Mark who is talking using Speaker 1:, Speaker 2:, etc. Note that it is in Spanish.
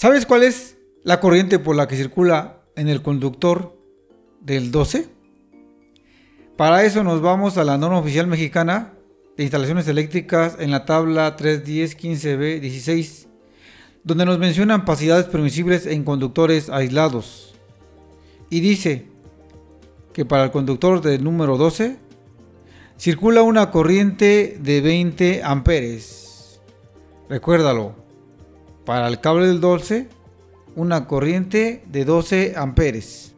Speaker 1: ¿Sabes cuál es la corriente por la que circula en el conductor del 12? Para eso nos vamos a la norma oficial mexicana de instalaciones eléctricas en la tabla 310 15b 16, donde nos mencionan pasidades permisibles en conductores aislados. Y dice que para el conductor del número 12 circula una corriente de 20 amperes. Recuérdalo, para el cable del 12 una corriente de 12 amperes.